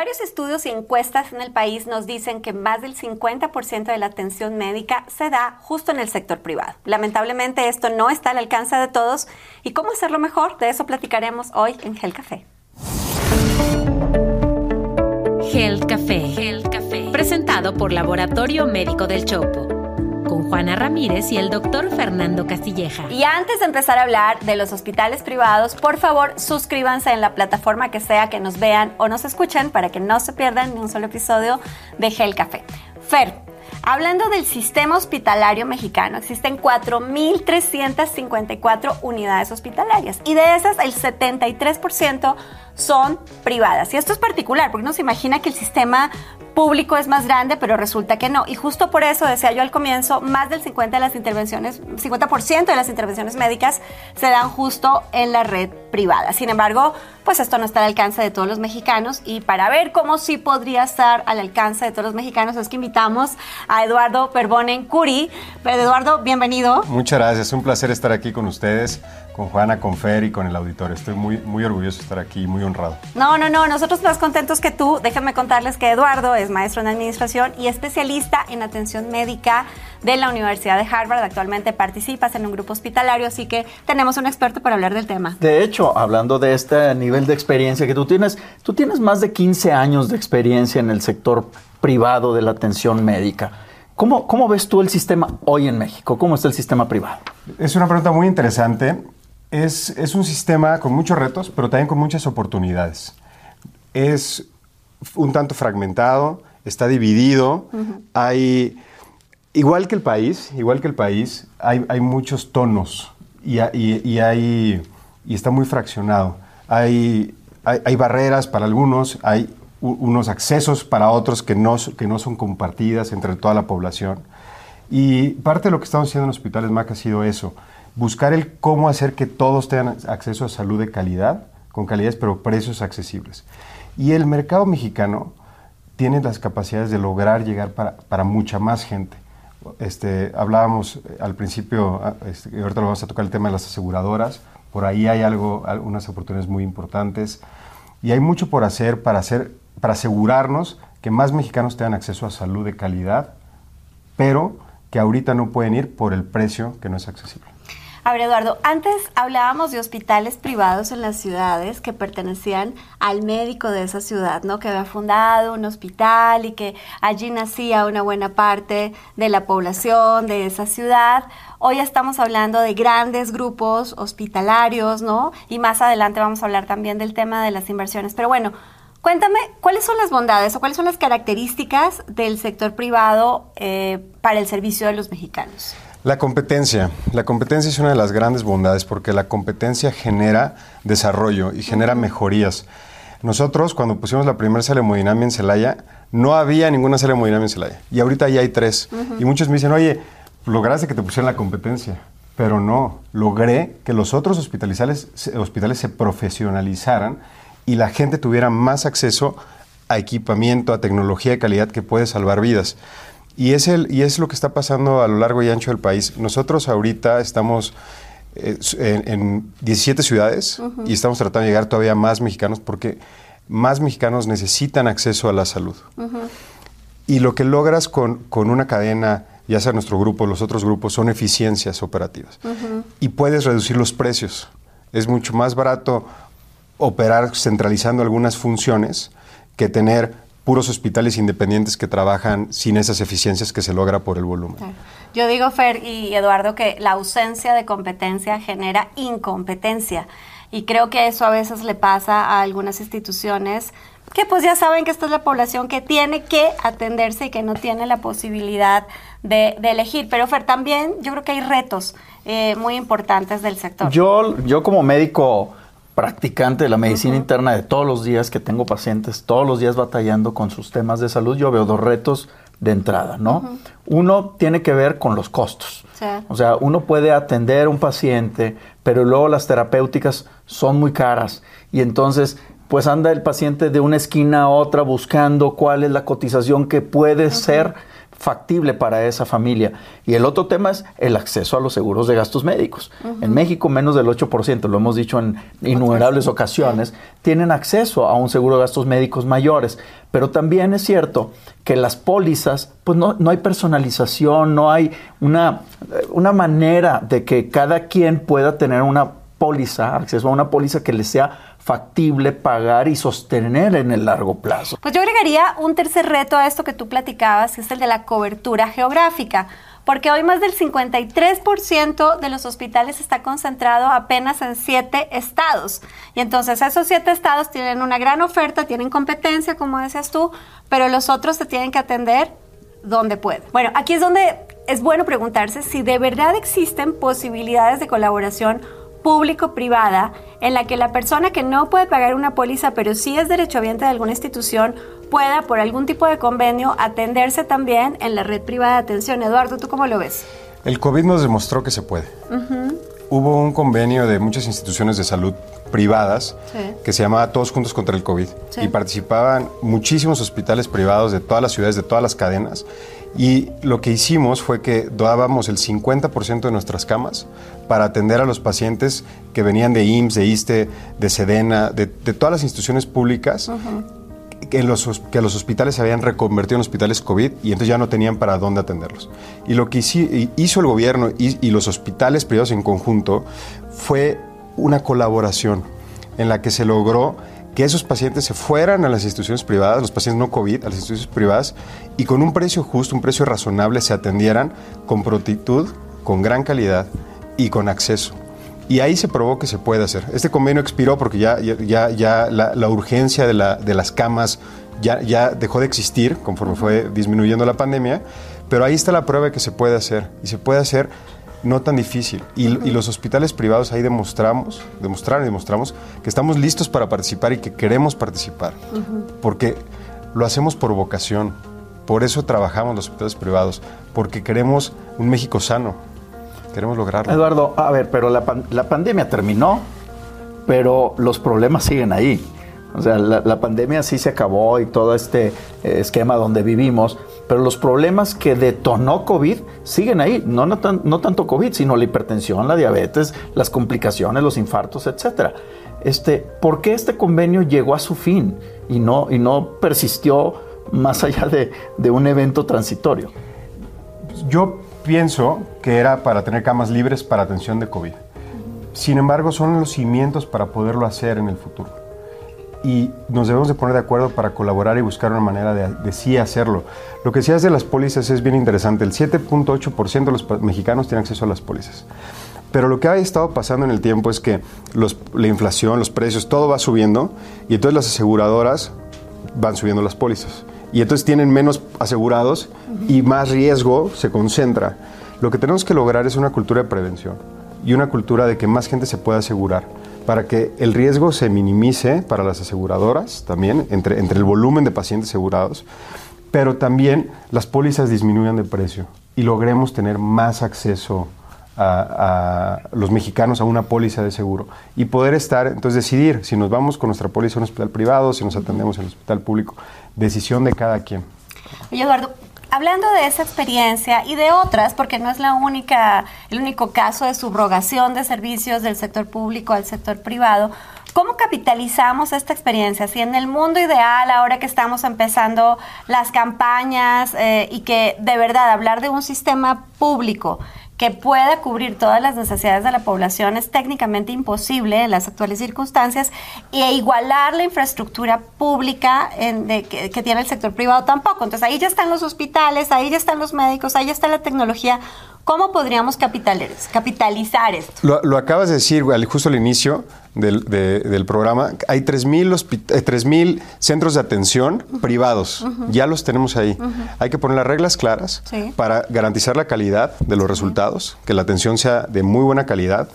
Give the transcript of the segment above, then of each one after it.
Varios estudios y encuestas en el país nos dicen que más del 50% de la atención médica se da justo en el sector privado. Lamentablemente esto no está al alcance de todos. Y cómo hacerlo mejor, de eso platicaremos hoy en Gel Café. Gel Café, Gel Café, presentado por Laboratorio Médico del Chopo con Juana Ramírez y el doctor Fernando Castilleja. Y antes de empezar a hablar de los hospitales privados, por favor suscríbanse en la plataforma que sea que nos vean o nos escuchen para que no se pierdan ni un solo episodio de Gel Café. Fer, Hablando del sistema hospitalario mexicano, existen 4.354 unidades hospitalarias y de esas el 73% son privadas. Y esto es particular porque uno se imagina que el sistema público es más grande, pero resulta que no. Y justo por eso, decía yo al comienzo, más del 50% de las intervenciones, 50% de las intervenciones médicas se dan justo en la red privada. Sin embargo, pues esto no está al alcance de todos los mexicanos y para ver cómo sí podría estar al alcance de todos los mexicanos es que invitamos a Eduardo Perbonen Curi. Eduardo, bienvenido. Muchas gracias, un placer estar aquí con ustedes con Juana, con Fer y con el auditorio. Estoy muy, muy orgulloso de estar aquí, muy honrado. No, no, no, nosotros más contentos que tú. Déjenme contarles que Eduardo es maestro en administración y especialista en atención médica de la Universidad de Harvard. Actualmente participas en un grupo hospitalario, así que tenemos un experto para hablar del tema. De hecho, hablando de este nivel de experiencia que tú tienes, tú tienes más de 15 años de experiencia en el sector privado de la atención médica. ¿Cómo, ¿Cómo, ves tú el sistema hoy en México? ¿Cómo está el sistema privado? Es una pregunta muy interesante es, un sistema con muchos retos, pero también con muchas oportunidades. Es un tanto fragmentado, está dividido, hay, igual que el país, igual que el país, hay, muchos tonos y, hay, y está muy fraccionado. Hay, hay, barreras para algunos, hay unos accesos para otros que no, que no son compartidas entre toda la población. Y parte de lo que estamos haciendo en hospitales MAC ha sido eso, buscar el cómo hacer que todos tengan acceso a salud de calidad, con calidades pero precios accesibles. Y el mercado mexicano tiene las capacidades de lograr llegar para, mucha más gente. Este, hablábamos eh, al principio, ah, este, ahorita lo vamos a tocar el tema de las aseguradoras, por ahí hay algo, algunas oportunidades muy importantes y hay mucho por hacer para, hacer para asegurarnos que más mexicanos tengan acceso a salud de calidad, pero que ahorita no pueden ir por el precio que no es accesible. A ver, Eduardo, antes hablábamos de hospitales privados en las ciudades que pertenecían al médico de esa ciudad, ¿no? Que había fundado un hospital y que allí nacía una buena parte de la población de esa ciudad. Hoy estamos hablando de grandes grupos hospitalarios, ¿no? Y más adelante vamos a hablar también del tema de las inversiones. Pero bueno, Cuéntame, ¿cuáles son las bondades o cuáles son las características del sector privado eh, para el servicio de los mexicanos? La competencia. La competencia es una de las grandes bondades porque la competencia genera desarrollo y genera mejorías. Nosotros, cuando pusimos la primera hemodinamia en Celaya, no había ninguna hemodinamia en Celaya. Y ahorita ya hay tres. Y muchos me dicen, oye, lograste que te pusieran la competencia. Pero no, logré que los otros hospitales, hospitales se profesionalizaran y la gente tuviera más acceso a equipamiento, a tecnología de calidad que puede salvar vidas. Y es, el, y es lo que está pasando a lo largo y ancho del país. Nosotros ahorita estamos eh, en, 17 ciudades y estamos tratando de llegar todavía más mexicanos porque más mexicanos necesitan acceso a la salud. Y lo que logras con, con, una cadena, ya sea nuestro grupo los otros grupos, son eficiencias operativas. Y puedes reducir los precios. Es mucho más barato operar centralizando algunas funciones que tener puros hospitales independientes que trabajan sin esas eficiencias que se logra por el volumen. Yo digo, Fer y Eduardo, que la ausencia de competencia genera incompetencia. Y creo que eso a veces le pasa a algunas instituciones que pues ya saben que esta es la población que tiene que atenderse y que no tiene la posibilidad de, elegir. Pero Fer, también yo creo que hay retos eh, muy importantes del sector. Yo, yo como médico practicante de la medicina interna de todos los días que tengo pacientes, todos los días batallando con sus temas de salud, yo veo dos retos de entrada, ¿no? Uno tiene que ver con los costos. O sea, uno puede atender a un paciente, pero luego las terapéuticas son muy caras. Y entonces pues anda el paciente de una esquina a otra buscando cuál es la cotización que puede ser factible para esa familia. Y el otro tema es el acceso a los seguros de gastos médicos. En México menos del 8%, lo hemos dicho en innumerables ocasiones, tienen acceso a un seguro de gastos médicos mayores. Pero también es cierto que las pólizas, pues no, no hay personalización, no hay una, una manera de que cada quien pueda tener una póliza, acceso a una póliza que le sea factible pagar y sostener en el largo plazo. Pues yo agregaría un tercer reto a esto que tú platicabas, que es el de la cobertura geográfica, porque hoy más del 53% de los hospitales está concentrado apenas en siete estados. Y entonces esos siete estados tienen una gran oferta, tienen competencia, como decías tú, pero los otros se tienen que atender donde pueden. Bueno, aquí es donde es bueno preguntarse si de verdad existen posibilidades de colaboración público-privada en la que la persona que no puede pagar una póliza pero sí es derechohabiente de alguna institución pueda por algún tipo de convenio atenderse también en la red privada de atención. Eduardo, ¿tú cómo lo ves? El COVID nos demostró que se puede. Hubo un convenio de muchas instituciones de salud privadas que se llamaba Todos Juntos contra el COVID y participaban muchísimos hospitales privados de todas las ciudades, de todas las cadenas y lo que hicimos fue que dábamos el 50% de nuestras camas para atender a los pacientes que venían de IMSS, de ISTE, de SEDENA, de, todas las instituciones públicas. Que los, que los hospitales se habían reconvertido en hospitales COVID y entonces ya no tenían para dónde atenderlos. Y lo que hizo el gobierno y los hospitales privados en conjunto fue una colaboración en la que se logró que esos pacientes se fueran a las instituciones privadas, los pacientes no COVID, a las instituciones privadas, y con un precio justo, un precio razonable, se atendieran con prontitud, con gran calidad y con acceso. Y ahí se probó que se puede hacer. Este convenio expiró porque ya, ya, ya la, urgencia de, la, de, las camas ya, ya dejó de existir conforme fue disminuyendo la pandemia, pero ahí está la prueba de que se puede hacer. Y se puede hacer no tan difícil. Y, los hospitales privados ahí demostramos, demostraron y demostramos que estamos listos para participar y que queremos participar. Porque lo hacemos por vocación. Por eso trabajamos los hospitales privados. Porque queremos un México sano. Queremos lograrlo. Eduardo, a ver, pero la, la pandemia terminó, pero los problemas siguen ahí. O sea, la, pandemia sí se acabó y todo este eh, esquema donde vivimos, pero los problemas que detonó COVID siguen ahí. No, no, tanto COVID, sino la hipertensión, la diabetes, las complicaciones, los infartos, etc. Este, ¿Por qué este convenio llegó a su fin y no, y no persistió más allá de, de un evento transitorio? Yo pienso que era para tener camas libres para atención de COVID. Sin embargo, son los cimientos para poderlo hacer en el futuro y nos debemos de poner de acuerdo para colaborar y buscar una manera de, sí hacerlo. Lo que decías de las pólizas es bien interesante. El 7.8% de los mexicanos tienen acceso a las pólizas. Pero lo que ha estado pasando en el tiempo es que la inflación, los precios, todo va subiendo y entonces las aseguradoras van subiendo las pólizas. Y entonces tienen menos asegurados y más riesgo se concentra. Lo que tenemos que lograr es una cultura de prevención y una cultura de que más gente se pueda asegurar para que el riesgo se minimice para las aseguradoras también, entre, entre el volumen de pacientes asegurados, pero también las pólizas disminuyan de precio y logremos tener más acceso a, los mexicanos a una póliza de seguro y poder estar, entonces decidir si nos vamos con nuestra póliza a un hospital privado, si nos atendemos en el hospital público, decisión de cada quien. Oye, Eduardo, hablando de esa experiencia y de otras, porque no es la única, el único caso de subrogación de servicios del sector público al sector privado, ¿Cómo capitalizamos esta experiencia? Si en el mundo ideal, ahora que estamos empezando las campañas eh, y que de verdad hablar de un sistema público que pueda cubrir todas las necesidades de la población es técnicamente imposible en las actuales circunstancias e igualar la infraestructura pública que, tiene el sector privado tampoco. Entonces ahí ya están los hospitales, ahí ya están los médicos, ahí ya está la tecnología. ¿Cómo podríamos capitalizar esto? Lo, acabas de decir justo al inicio del, programa. Hay 3.000 eh, centros de atención privados. Ya los tenemos ahí. Hay que poner las reglas claras para garantizar la calidad de los resultados, que la atención sea de muy buena calidad,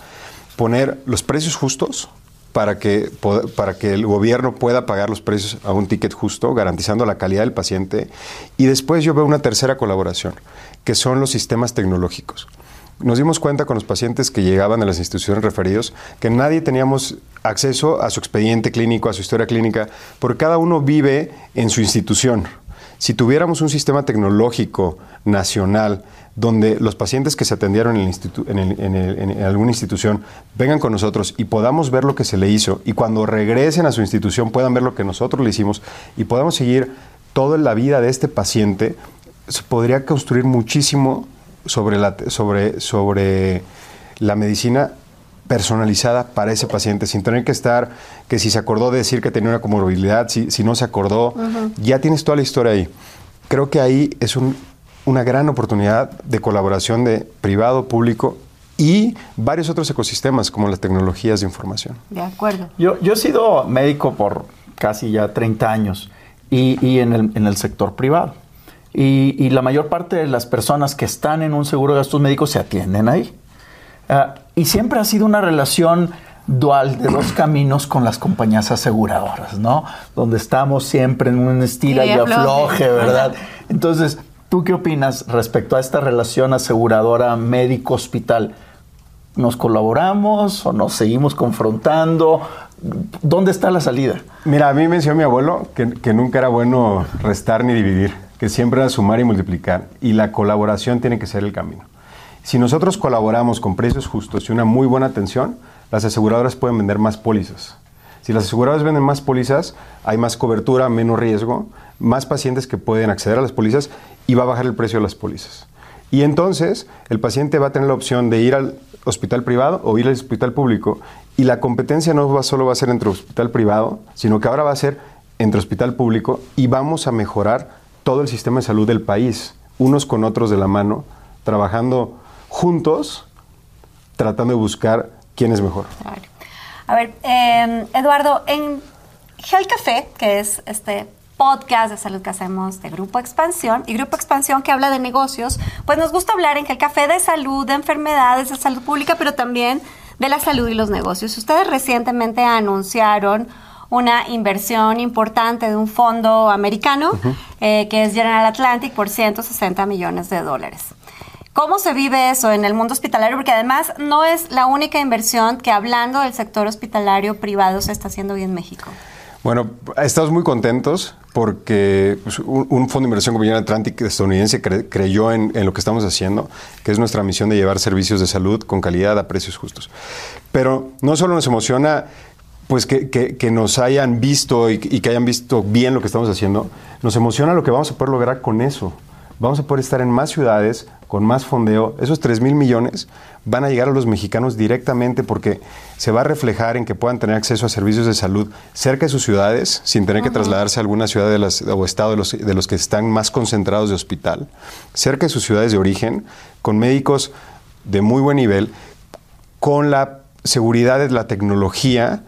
poner los precios justos para que, para que el gobierno pueda pagar los precios a un ticket justo, garantizando la calidad del paciente. Y después yo veo una tercera colaboración, que son los sistemas tecnológicos. Nos dimos cuenta con los pacientes que llegaban a las instituciones referidos que nadie teníamos acceso a su expediente clínico, a su historia clínica, porque cada uno vive en su institución. Si tuviéramos un sistema tecnológico nacional donde los pacientes que se atendieron en, en, alguna institución vengan con nosotros y podamos ver lo que se le hizo y cuando regresen a su institución puedan ver lo que nosotros le hicimos y podamos seguir toda la vida de este paciente, se podría construir muchísimo sobre la, sobre, sobre la medicina personalizada para ese paciente, sin tener que estar, que si se acordó de decir que tenía una comorbilidad, si, si no se acordó, ya tienes toda la historia ahí. Creo que ahí es un, una gran oportunidad de colaboración de privado, público y varios otros ecosistemas como las tecnologías de información. De acuerdo. Yo, yo he sido médico por casi ya 30 años y, y en, el, en, el, sector privado. Y, y, la mayor parte de las personas que están en un seguro de gastos médicos se atienden ahí. Uh, y siempre ha sido una relación dual de dos caminos con las compañías aseguradoras, ¿no? Donde estamos siempre en un estilo y afloje, ¿verdad? Entonces, ¿Tú qué opinas respecto a esta relación aseguradora médico-hospital? ¿Nos colaboramos o nos seguimos confrontando? ¿Dónde está la salida? Mira, a mí me enseñó mi abuelo que, que nunca era bueno restar ni dividir, que siempre era sumar y multiplicar, y la colaboración tiene que ser el camino. Si nosotros colaboramos con precios justos y una muy buena atención, las aseguradoras pueden vender más pólizas. Si las aseguradoras venden más pólizas, hay más cobertura, menos riesgo, más pacientes que pueden acceder a las pólizas y va a bajar el precio de las pólizas. Y entonces el paciente va a tener la opción de ir al hospital privado o ir al hospital público y la competencia no va, solo va a ser entre hospital privado, sino que ahora va a ser entre hospital público y vamos a mejorar todo el sistema de salud del país, unos con otros de la mano, trabajando juntos, tratando de buscar quién es mejor. A ver, eh, Eduardo, en Gel Café, que es este podcast de salud que hacemos de Grupo Expansión y Grupo Expansión que habla de negocios, pues nos gusta hablar en el café de salud, de enfermedades, de salud pública, pero también de la salud y los negocios. Ustedes recientemente anunciaron una inversión importante de un fondo americano eh, que es General Atlantic por 160 millones de dólares. ¿Cómo se vive eso en el mundo hospitalario? Porque además no es la única inversión que hablando del sector hospitalario privado se está haciendo hoy en México. Bueno, estamos muy contentos porque pues, un, fondo de inversión como General Atlantic estadounidense creyó en, lo que estamos haciendo, que es nuestra misión de llevar servicios de salud con calidad a precios justos. Pero no solo nos emociona pues que, nos hayan visto y, y, que hayan visto bien lo que estamos haciendo, nos emociona lo que vamos a poder lograr con eso. Vamos a poder estar en más ciudades, con más fondeo, esos 3 mil millones van a llegar a los mexicanos directamente porque se va a reflejar en que puedan tener acceso a servicios de salud cerca de sus ciudades, sin tener que trasladarse a alguna ciudad de las, o estado de los, de los que están más concentrados de hospital, cerca de sus ciudades de origen, con médicos de muy buen nivel, con la seguridad de la tecnología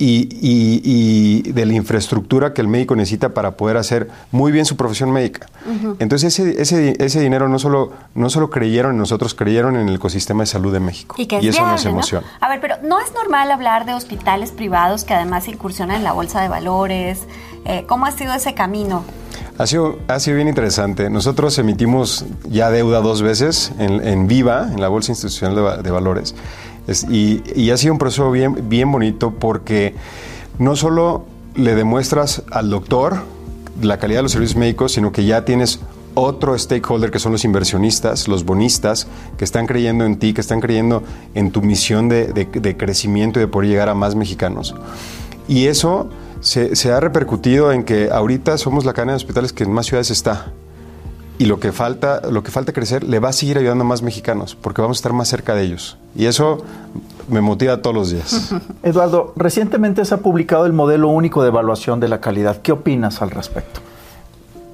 y, de la infraestructura que el médico necesita para poder hacer muy bien su profesión médica. Entonces ese, ese, dinero no solo, no solo creyeron en nosotros, creyeron en el ecosistema de salud de México. Y, eso nos emociona. A ver, pero no es normal hablar de hospitales privados que además incursionan en la bolsa de valores. Eh, ¿Cómo ha sido ese camino? Ha sido, ha sido bien interesante. Nosotros emitimos ya deuda dos veces en, en Viva, en la Bolsa Institucional de, de Valores y, ha sido un proceso bien, bien bonito porque no solo le demuestras al doctor la calidad de los servicios médicos, sino que ya tienes otro stakeholder que son los inversionistas, los bonistas, que están creyendo en ti, que están creyendo en tu misión de, crecimiento y de poder llegar a más mexicanos. Y eso se, se, ha repercutido en que ahorita somos la cadena de hospitales que en más ciudades está y lo que falta, lo que falta crecer le va a seguir ayudando a más mexicanos porque vamos a estar más cerca de ellos. Y eso me motiva todos los días. Eduardo, recientemente se ha publicado el modelo único de evaluación de la calidad. ¿Qué opinas al respecto?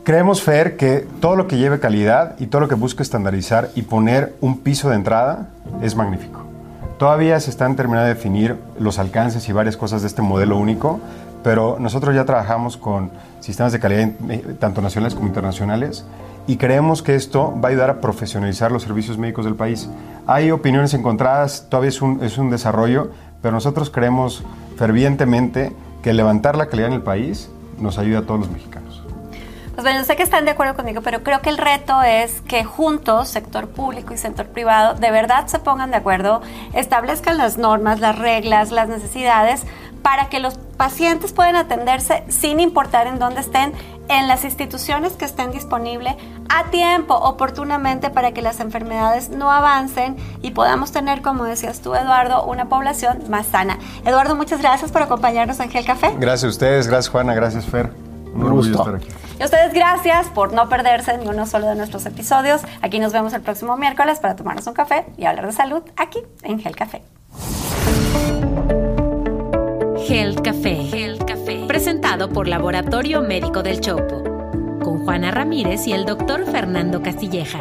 Creemos, Fer, que todo lo que lleve calidad y todo lo que busque estandarizar y poner un piso de entrada es magnífico. Todavía se están terminando de definir los alcances y varias cosas de este modelo único, pero nosotros ya trabajamos con sistemas de calidad eh, tanto nacionales como internacionales y creemos que esto va a ayudar a profesionalizar los servicios médicos del país. Hay opiniones encontradas, todavía es un, es un desarrollo, pero nosotros creemos fervientemente que levantar la calidad en el país nos ayuda a todos los mexicanos. Pues bueno, sé que están de acuerdo conmigo, pero creo que el reto es que juntos, sector público y sector privado, de verdad se pongan de acuerdo, establezcan las normas, las reglas, las necesidades para que los pacientes puedan atenderse sin importar en dónde estén en las instituciones que estén disponibles a tiempo, oportunamente, para que las enfermedades no avancen y podamos tener, como decías tú, Eduardo, una población más sana. Eduardo, muchas gracias por acompañarnos en Gel Café. Gracias a ustedes, gracias Juana, gracias Fer. Un orgullo estar aquí. Y a ustedes gracias por no perderse ni uno solo de nuestros episodios. Aquí nos vemos el próximo miércoles para tomarnos un café y hablar de salud aquí en Gel Café. Health Café. Por Laboratorio Médico del Chopo. Con Juana Ramírez y el doctor Fernando Castilleja.